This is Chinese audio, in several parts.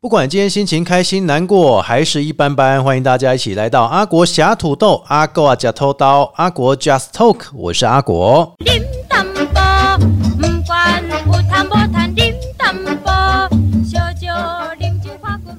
不管今天心情开心、难过还是一般般，欢迎大家一起来到阿国侠土豆、阿狗啊假偷刀、阿国 Just Talk，我是阿国。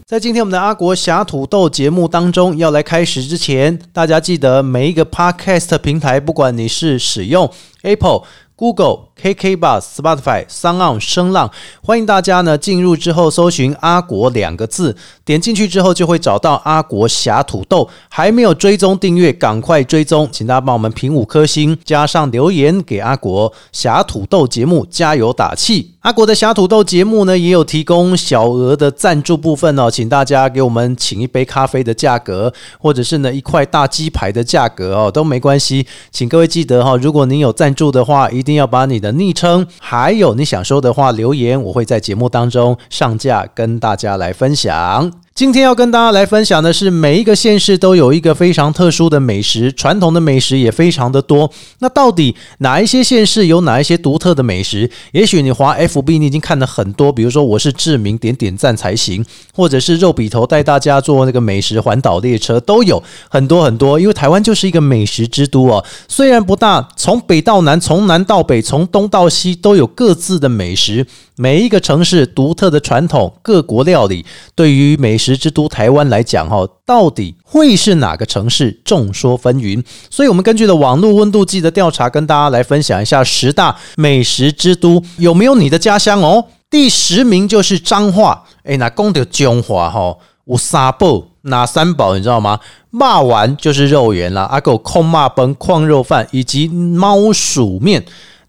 在今天我们的阿国侠土豆节目当中，要来开始之前，大家记得每一个 Podcast 平台，不管你是使用 Apple。Google、KK Bus、Spotify、Sound、声浪，欢迎大家呢进入之后搜寻“阿国”两个字，点进去之后就会找到阿国侠土豆。还没有追踪订阅，赶快追踪，请大家帮我们评五颗星，加上留言给阿国侠土豆节目加油打气。阿国的侠土豆节目呢也有提供小额的赞助部分哦，请大家给我们请一杯咖啡的价格，或者是呢一块大鸡排的价格哦，都没关系，请各位记得哈，如果您有赞助的话，一定要把你的昵称还有你想说的话留言，我会在节目当中上架跟大家来分享。今天要跟大家来分享的是，每一个县市都有一个非常特殊的美食，传统的美食也非常的多。那到底哪一些县市有哪一些独特的美食？也许你滑 FB，你已经看了很多，比如说我是志明，点点赞才行，或者是肉笔头带大家坐那个美食环岛列车，都有很多很多。因为台湾就是一个美食之都哦，虽然不大，从北到南，从南到北，从东到西，都有各自的美食。每一个城市独特的传统，各国料理，对于美食食之都台湾来讲，哈，到底会是哪个城市？众说纷纭。所以，我们根据的网络温度计的调查，跟大家来分享一下十大美食之都有没有你的家乡哦。第十名就是彰化，诶，那讲到彰化哈，有三宝，哪三宝你知道吗？骂完就是肉圆啦，阿狗空骂崩矿肉饭，以及猫鼠面，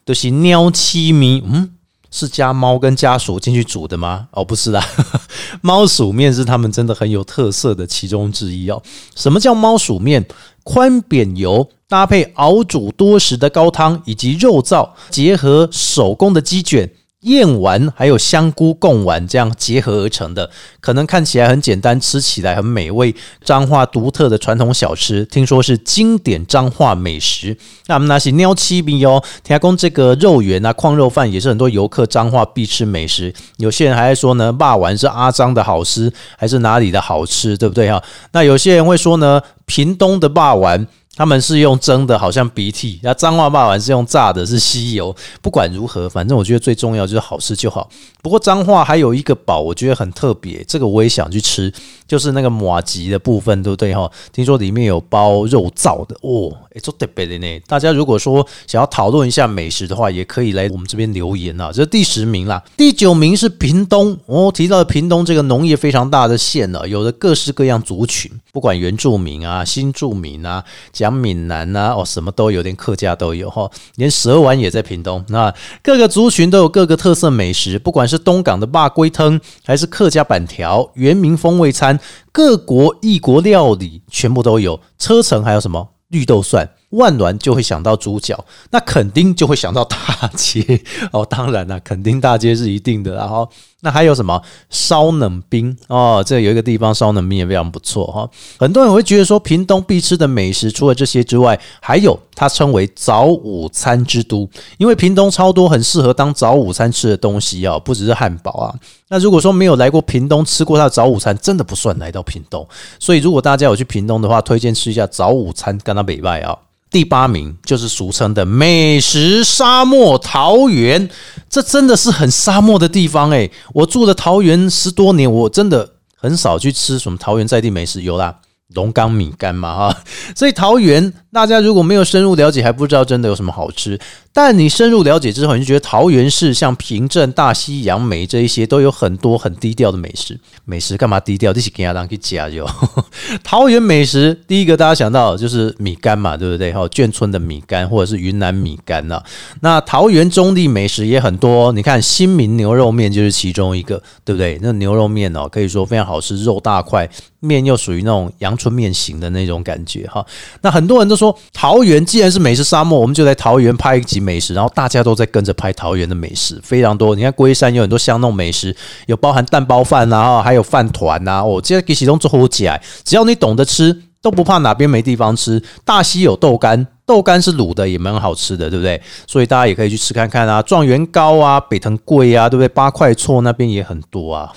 都是喵七米，嗯。是加猫跟家鼠进去煮的吗？哦，不是啦，猫鼠面是他们真的很有特色的其中之一哦。什么叫猫鼠面？宽扁油搭配熬煮多时的高汤，以及肉燥结合手工的鸡卷。燕丸还有香菇贡丸这样结合而成的，可能看起来很简单，吃起来很美味。彰化独特的传统小吃，听说是经典彰化美食。那我们拿起喵七米哦，提供这个肉圆啊，矿肉饭也是很多游客彰化必吃美食。有些人还在说呢，霸丸是阿张的好吃，还是哪里的好吃，对不对哈？那有些人会说呢，屏东的霸丸。他们是用蒸的，好像鼻涕；那脏话骂完是用炸的，是吸油。不管如何，反正我觉得最重要就是好吃就好。不过脏话还有一个宝，我觉得很特别，这个我也想去吃，就是那个马吉的部分，对不对哈？听说里面有包肉燥的哦，哎，做特别的呢。大家如果说想要讨论一下美食的话，也可以来我们这边留言啊。这是第十名啦，第九名是屏东。哦，提到屏东这个农业非常大的县呢，有的各式各样族群，不管原住民啊、新住民啊，讲。闽南啊，哦，什么都有，连客家都有哈，连蛇丸也在屏东。那各个族群都有各个特色美食，不管是东港的霸龟汤，还是客家板条、原名风味餐，各国异国料理全部都有。车程还有什么绿豆蒜？万峦就会想到猪脚，那肯定就会想到大街 哦。当然了，肯定大街是一定的。然后那还有什么烧冷冰哦？这有一个地方烧冷冰也非常不错哈。很多人会觉得说，屏东必吃的美食除了这些之外，还有它称为早午餐之都，因为屏东超多很适合当早午餐吃的东西啊，不只是汉堡啊。那如果说没有来过屏东吃过它的早午餐，真的不算来到屏东。所以如果大家有去屏东的话，推荐吃一下早午餐，跟它北外啊。第八名就是俗称的美食沙漠桃园，这真的是很沙漠的地方诶，我住了桃园十多年，我真的很少去吃什么桃园在地美食，有啦。龙岗米干嘛哈，所以桃园大家如果没有深入了解，还不知道真的有什么好吃。但你深入了解之后，你就觉得桃园市像平镇、大溪、杨梅这一些都有很多很低调的美食。美食干嘛低调？这是给阿当去加油。桃园美食第一个大家想到就是米干嘛，对不对？哈，眷村的米干或者是云南米干呐。那桃园中地美食也很多，你看新民牛肉面就是其中一个，对不对？那牛肉面哦，可以说非常好吃，肉大块，面又属于那种阳春面型的那种感觉哈。那很多人都说桃园既然是美食沙漠，我们就在桃园拍一集。美食，然后大家都在跟着拍桃园的美食，非常多。你看龟山有很多香弄美食，有包含蛋包饭啊，还有饭团呐。我今天给其中做起来，只要你懂得吃，都不怕哪边没地方吃。大溪有豆干，豆干是卤的，也蛮好吃的，对不对？所以大家也可以去吃看看啊。状元糕啊，北藤贵啊，对不对？八块厝那边也很多啊。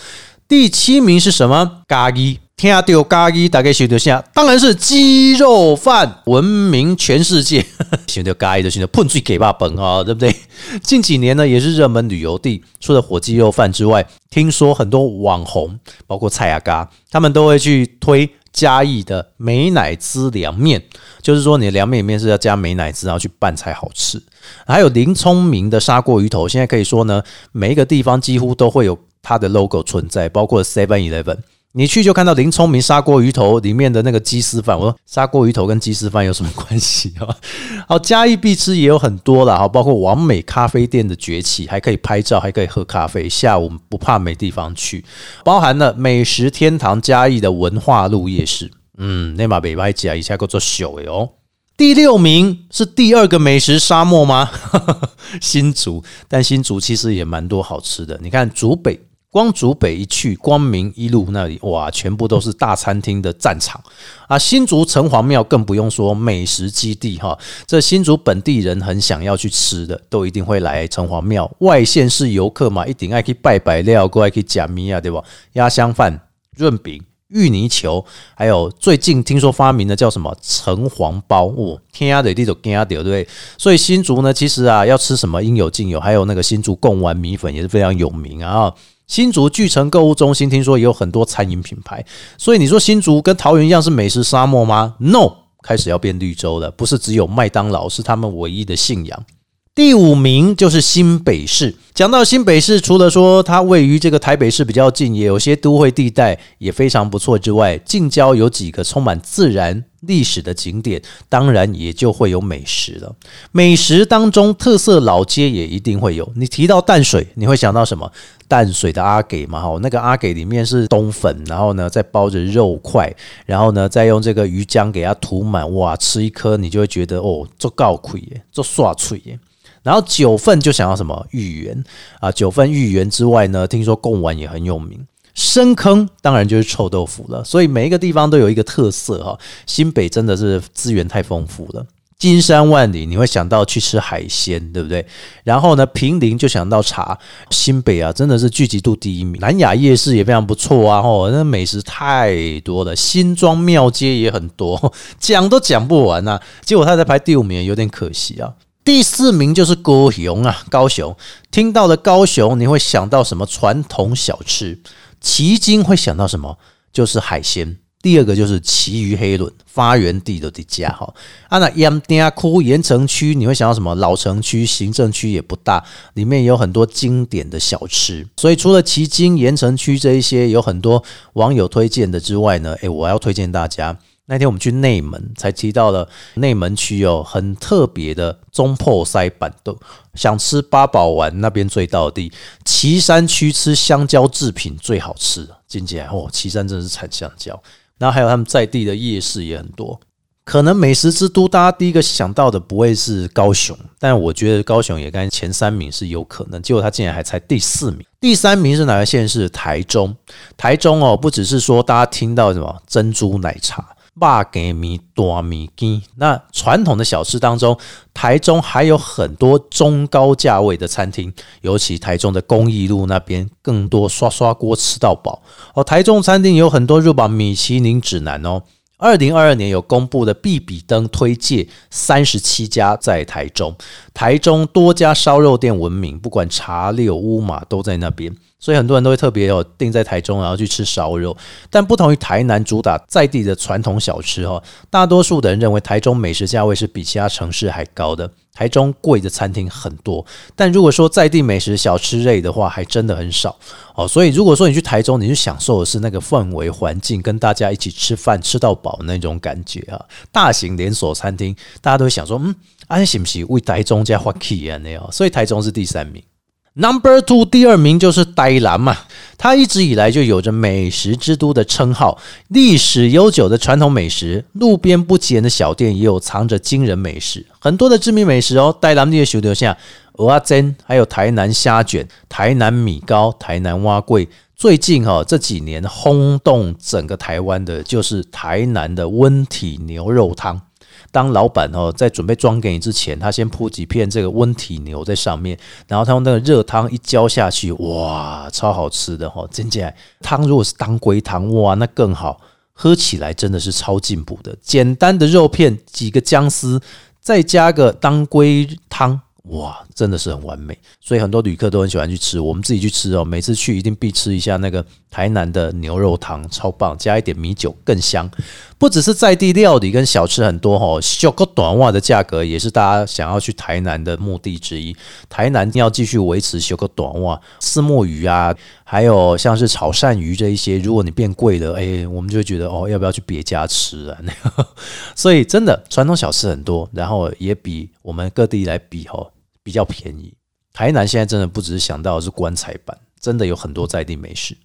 第七名是什么？咖喱。听到咖喱，大概想到下，当然是鸡肉饭，闻名全世界。想到咖喱就想到喷水给爸本啊，对不对？近几年呢，也是热门旅游地。除了火鸡肉饭之外，听说很多网红，包括蔡雅嘎，他们都会去推嘉义的美乃滋凉面。就是说，你的凉面里面是要加美乃滋，然后去拌才好吃。还有林聪明的砂锅鱼头，现在可以说呢，每一个地方几乎都会有它的 logo 存在，包括 Seven Eleven。你去就看到林聪明砂锅鱼头里面的那个鸡丝饭，我说砂锅鱼头跟鸡丝饭有什么关系啊？好，嘉义必吃也有很多了哈，包括完美咖啡店的崛起，还可以拍照，还可以喝咖啡，下午不怕没地方去，包含了美食天堂嘉义的文化路夜市，嗯，那马北白加一下够做秀诶哦。第六名是第二个美食沙漠吗？新竹，但新竹其实也蛮多好吃的，你看竹北。光竹北一去，光明一路那里哇，全部都是大餐厅的战场啊！新竹城隍庙更不用说，美食基地哈。这新竹本地人很想要去吃的，都一定会来城隍庙。外县市游客嘛，一定爱去拜拜料，过来去假米啊，对吧？鸭香饭、润饼、芋泥球，还有最近听说发明的叫什么城隍包哦，天鸭的地都天鸭对不对？所以新竹呢，其实啊，要吃什么应有尽有，还有那个新竹贡丸米粉也是非常有名啊。新竹巨城购物中心听说也有很多餐饮品牌，所以你说新竹跟桃园一样是美食沙漠吗？No，开始要变绿洲了，不是只有麦当劳是他们唯一的信仰。第五名就是新北市。讲到新北市，除了说它位于这个台北市比较近，也有些都会地带也非常不错之外，近郊有几个充满自然历史的景点，当然也就会有美食了。美食当中，特色老街也一定会有。你提到淡水，你会想到什么？淡水的阿给嘛，哈，那个阿给里面是冬粉，然后呢再包着肉块，然后呢再用这个鱼浆给它涂满，哇，吃一颗你就会觉得哦，做告亏耶，做刷脆耶。然后九份就想要什么芋圆啊，九份芋圆之外呢，听说贡丸也很有名。深坑当然就是臭豆腐了。所以每一个地方都有一个特色哈。新北真的是资源太丰富了，金山万里你会想到去吃海鲜，对不对？然后呢，平林就想到茶。新北啊，真的是聚集度第一名。南雅夜市也非常不错啊，吼，那美食太多了。新庄庙街也很多，讲都讲不完呐。结果他在排第五名，有点可惜啊。第四名就是高雄啊，高雄听到了高雄，你会想到什么传统小吃？旗津会想到什么？就是海鲜。第二个就是旗鱼黑轮发源地的家哈。啊，那盐田窟盐城区你会想到什么？老城区行政区也不大，里面有很多经典的小吃。所以除了旗津盐城区这一些有很多网友推荐的之外呢，诶，我要推荐大家。那天我们去内门，才提到了内门区有很特别的中破塞板豆，想吃八宝丸那边最到地，岐山区吃香蕉制品最好吃。进起来哦，岐山真的是产香蕉。然后还有他们在地的夜市也很多。可能美食之都，大家第一个想到的不会是高雄，但我觉得高雄也该前三名是有可能。结果他竟然还才第四名，第三名是哪个县市？台中。台中哦，不只是说大家听到什么珍珠奶茶。霸给米多米鸡，那传统的小吃当中，台中还有很多中高价位的餐厅，尤其台中的公益路那边更多刷刷锅吃到饱哦。台中餐厅有很多入榜米其林指南哦。二零二二年有公布的必比登推介三十七家在台中，台中多家烧肉店闻名，不管茶六乌马都在那边。所以很多人都会特别有定在台中，然后去吃烧肉。但不同于台南主打在地的传统小吃哈，大多数的人认为台中美食价位是比其他城市还高的。台中贵的餐厅很多，但如果说在地美食小吃类的话，还真的很少哦。所以如果说你去台中，你去享受的是那个氛围环境，跟大家一起吃饭吃到饱那种感觉啊。大型连锁餐厅，大家都会想说，嗯，安是不是为台中加花气啊那样？所以台中是第三名。Number two，第二名就是呆兰嘛，它一直以来就有着美食之都的称号，历史悠久的传统美食，路边不起眼的小店也有藏着惊人美食，很多的知名美食哦。呆兰的手留下蚵仔煎，还有台南虾卷、台南米糕、台南蛙桂。最近哈这几年轰动整个台湾的，就是台南的温体牛肉汤。当老板哦，在准备装给你之前，他先铺几片这个温体牛在上面，然后他用那个热汤一浇下去，哇，超好吃的哈！真起来汤如果是当归汤，哇，那更好，喝起来真的是超进补的。简单的肉片，几个姜丝，再加个当归汤。哇，真的是很完美，所以很多旅客都很喜欢去吃。我们自己去吃哦，每次去一定必吃一下那个台南的牛肉汤，超棒，加一点米酒更香。不只是在地料理跟小吃很多哈，小个短袜的价格也是大家想要去台南的目的之一。台南要继续维持小个短袜、丝墨鱼啊，还有像是炒鳝鱼这一些，如果你变贵了，哎，我们就会觉得哦，要不要去别家吃啊？所以真的传统小吃很多，然后也比我们各地来比哈。比较便宜，台南现在真的不只是想到是棺材板，真的有很多在地美食。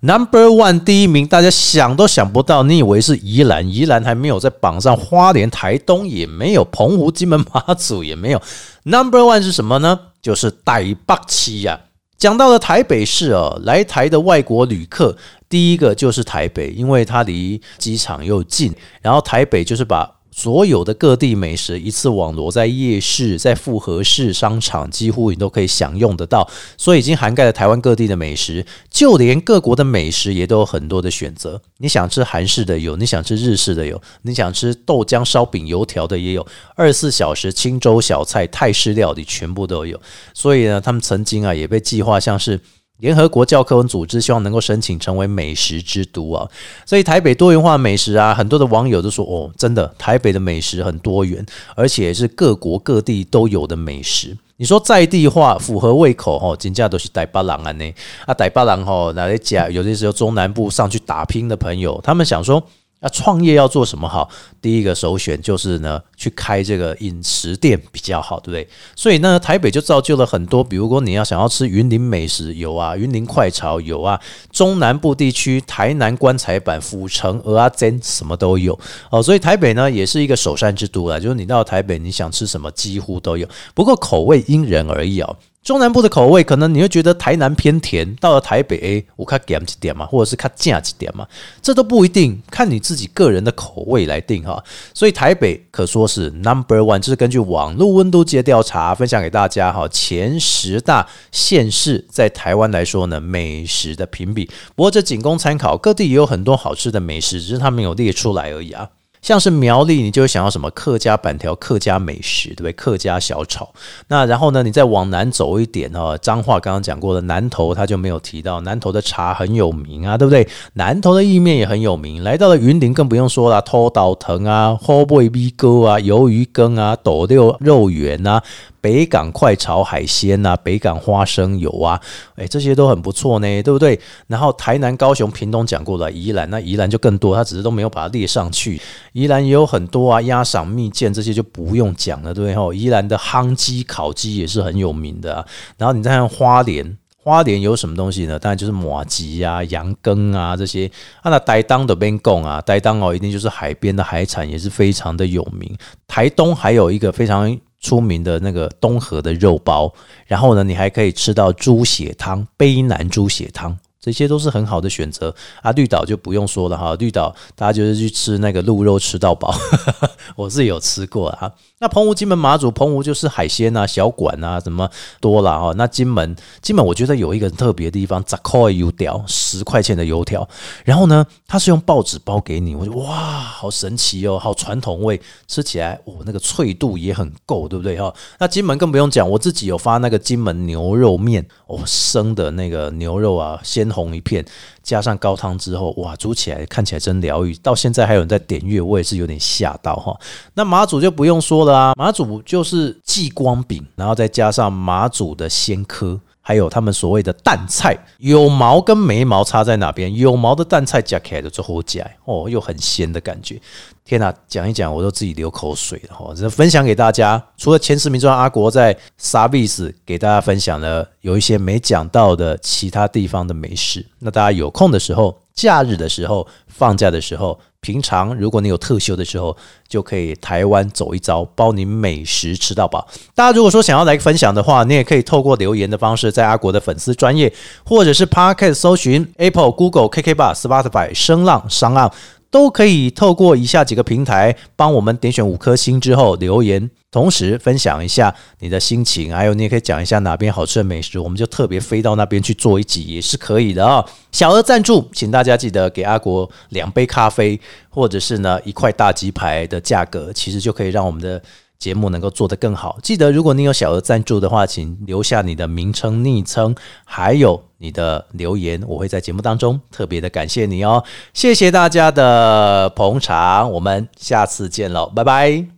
Number one 第一名，大家想都想不到，你以为是宜兰，宜兰还没有在榜上，花莲、台东也没有，澎湖、金门、马祖也没有。Number one 是什么呢？就是台北七呀。讲到了台北市哦，来台的外国旅客，第一个就是台北，因为它离机场又近，然后台北就是把。所有的各地美食一次网罗在夜市、在复合式商场，几乎你都可以享用得到。所以已经涵盖了台湾各地的美食，就连各国的美食也都有很多的选择。你想吃韩式的有，你想吃日式的有，你想吃豆浆、烧饼、油条的也有，二十四小时清粥小菜、泰式料理全部都有。所以呢，他们曾经啊也被计划像是。联合国教科文组织希望能够申请成为美食之都啊，所以台北多元化美食啊，很多的网友都说哦，真的台北的美食很多元，而且是各国各地都有的美食。你说在地化符合胃口哦，金价都是台巴郎啊呢啊，台巴郎吼拿来讲，有些时候中南部上去打拼的朋友，他们想说。那创业要做什么好？第一个首选就是呢，去开这个饮食店比较好，对不对？所以呢，台北就造就了很多，比如说你要想要吃云林美食有啊，云林快炒有啊，中南部地区台南棺材板、府城鹅阿珍什么都有哦。所以台北呢，也是一个首善之都啦，就是你到台北，你想吃什么几乎都有，不过口味因人而异哦。中南部的口味，可能你会觉得台南偏甜，到了台北，我看减几点嘛，或者是看价几点嘛，这都不一定，看你自己个人的口味来定哈。所以台北可说是 number one，这是根据网络温度计的调查分享给大家哈，前十大县市在台湾来说呢，美食的评比。不过这仅供参考，各地也有很多好吃的美食，只是他没有列出来而已啊。像是苗栗，你就会想要什么客家板条、客家美食，对不对？客家小炒。那然后呢，你再往南走一点哦，彰化刚刚讲过的南投，他就没有提到南投的茶很有名啊，对不对？南投的意面也很有名。来到了云林，更不用说了，拖倒藤啊、后背 B 哥啊、鱿鱼羹啊、斗六肉圆啊。北港快炒海鲜呐，北港花生油啊，哎，这些都很不错呢，对不对？然后台南、高雄、屏东讲过了，宜兰那宜兰就更多，他只是都没有把它列上去。宜兰也有很多啊，鸭赏蜜饯这些就不用讲了，对不对？吼，宜兰的夯鸡、烤鸡也是很有名的。然后你再看花莲，花莲有什么东西呢？当然就是马吉啊、羊羹啊这些。啊，那台东的边贡啊，台东哦，一定就是海边的海产也是非常的有名。台东还有一个非常。出名的那个东河的肉包，然后呢，你还可以吃到猪血汤、卑南猪血汤。这些都是很好的选择啊！绿岛就不用说了哈，绿岛大家就是去吃那个鹿肉吃到饱，我是有吃过啊。那澎湖、金门、马祖，澎湖就是海鲜啊、小馆啊，什么多了哈。那金门，金门我觉得有一个特别的地方，十块油条，十块钱的油条，然后呢，它是用报纸包给你，我觉得哇，好神奇哦，好传统味，吃起来哦，那个脆度也很够，对不对哈？那金门更不用讲，我自己有发那个金门牛肉面哦，生的那个牛肉啊，鲜。红一片，加上高汤之后，哇，煮起来看起来真疗愈。到现在还有人在点阅，我也是有点吓到哈。那马祖就不用说了啊，马祖就是祭光饼，然后再加上马祖的鲜科。还有他们所谓的蛋菜，有毛跟没毛差在哪边？有毛的蛋菜夹起来的最后加哦，又很鲜的感觉。天哪，讲一讲我都自己流口水了哈！这分享给大家，除了前十名之外，阿国在 Service 给大家分享了有一些没讲到的其他地方的美食。那大家有空的时候，假日的时候，放假的时候。平常如果你有特休的时候，就可以台湾走一遭，包你美食吃到饱。大家如果说想要来分享的话，你也可以透过留言的方式，在阿国的粉丝专业，或者是 Podcast 搜寻 Apple、Google、KK Bar、Spotify、声浪、商浪都可以透过以下几个平台帮我们点选五颗星之后留言，同时分享一下你的心情，还有你也可以讲一下哪边好吃的美食，我们就特别飞到那边去做一集也是可以的啊。小额赞助，请大家记得给阿国两杯咖啡，或者是呢一块大鸡排的价格，其实就可以让我们的节目能够做得更好。记得，如果你有小额赞助的话，请留下你的名称、昵称，还有。你的留言，我会在节目当中特别的感谢你哦，谢谢大家的捧场，我们下次见喽，拜拜。